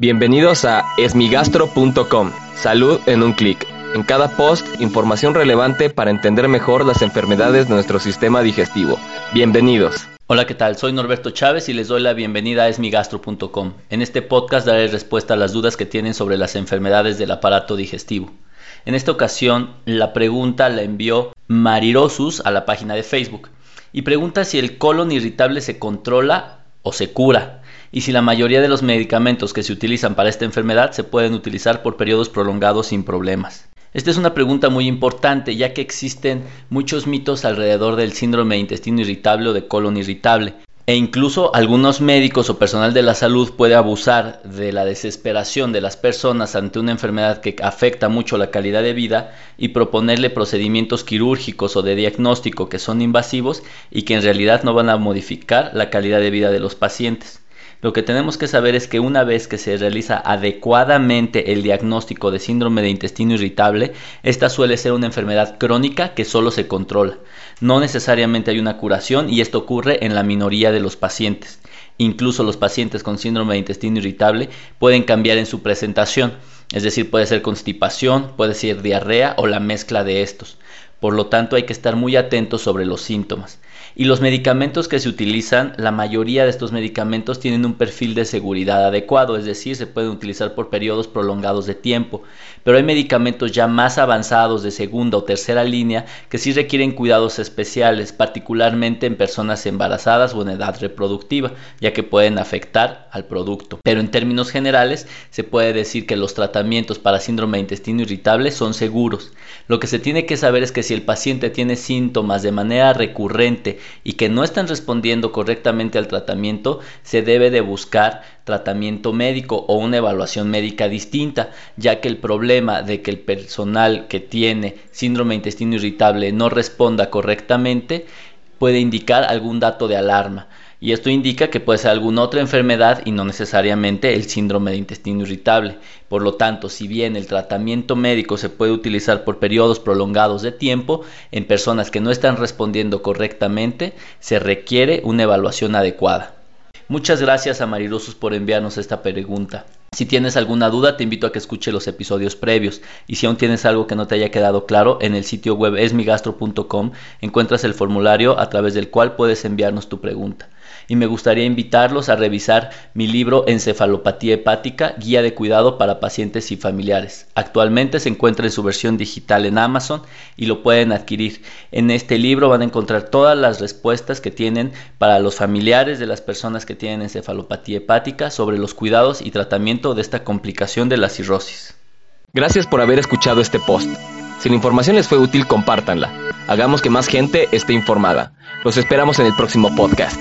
Bienvenidos a esmigastro.com. Salud en un clic. En cada post, información relevante para entender mejor las enfermedades de nuestro sistema digestivo. Bienvenidos. Hola, ¿qué tal? Soy Norberto Chávez y les doy la bienvenida a esmigastro.com. En este podcast daré respuesta a las dudas que tienen sobre las enfermedades del aparato digestivo. En esta ocasión, la pregunta la envió Marirosus a la página de Facebook y pregunta si el colon irritable se controla o se cura y si la mayoría de los medicamentos que se utilizan para esta enfermedad se pueden utilizar por periodos prolongados sin problemas. Esta es una pregunta muy importante ya que existen muchos mitos alrededor del síndrome de intestino irritable o de colon irritable. E incluso algunos médicos o personal de la salud puede abusar de la desesperación de las personas ante una enfermedad que afecta mucho la calidad de vida y proponerle procedimientos quirúrgicos o de diagnóstico que son invasivos y que en realidad no van a modificar la calidad de vida de los pacientes. Lo que tenemos que saber es que una vez que se realiza adecuadamente el diagnóstico de síndrome de intestino irritable, esta suele ser una enfermedad crónica que solo se controla. No necesariamente hay una curación y esto ocurre en la minoría de los pacientes. Incluso los pacientes con síndrome de intestino irritable pueden cambiar en su presentación, es decir, puede ser constipación, puede ser diarrea o la mezcla de estos. Por lo tanto, hay que estar muy atentos sobre los síntomas. Y los medicamentos que se utilizan, la mayoría de estos medicamentos tienen un perfil de seguridad adecuado, es decir, se pueden utilizar por periodos prolongados de tiempo. Pero hay medicamentos ya más avanzados de segunda o tercera línea que sí requieren cuidados especiales, particularmente en personas embarazadas o en edad reproductiva, ya que pueden afectar al producto. Pero en términos generales, se puede decir que los tratamientos para síndrome de intestino irritable son seguros. Lo que se tiene que saber es que si el paciente tiene síntomas de manera recurrente y que no están respondiendo correctamente al tratamiento, se debe de buscar tratamiento médico o una evaluación médica distinta, ya que el problema de que el personal que tiene síndrome de intestino irritable no responda correctamente puede indicar algún dato de alarma y esto indica que puede ser alguna otra enfermedad y no necesariamente el síndrome de intestino irritable. Por lo tanto, si bien el tratamiento médico se puede utilizar por periodos prolongados de tiempo, en personas que no están respondiendo correctamente, se requiere una evaluación adecuada. Muchas gracias a Marirosus por enviarnos esta pregunta. Si tienes alguna duda, te invito a que escuche los episodios previos. Y si aún tienes algo que no te haya quedado claro, en el sitio web esmigastro.com encuentras el formulario a través del cual puedes enviarnos tu pregunta y me gustaría invitarlos a revisar mi libro Encefalopatía hepática, guía de cuidado para pacientes y familiares. Actualmente se encuentra en su versión digital en Amazon y lo pueden adquirir. En este libro van a encontrar todas las respuestas que tienen para los familiares de las personas que tienen encefalopatía hepática sobre los cuidados y tratamiento de esta complicación de la cirrosis. Gracias por haber escuchado este post. Si la información les fue útil, compártanla. Hagamos que más gente esté informada. Los esperamos en el próximo podcast.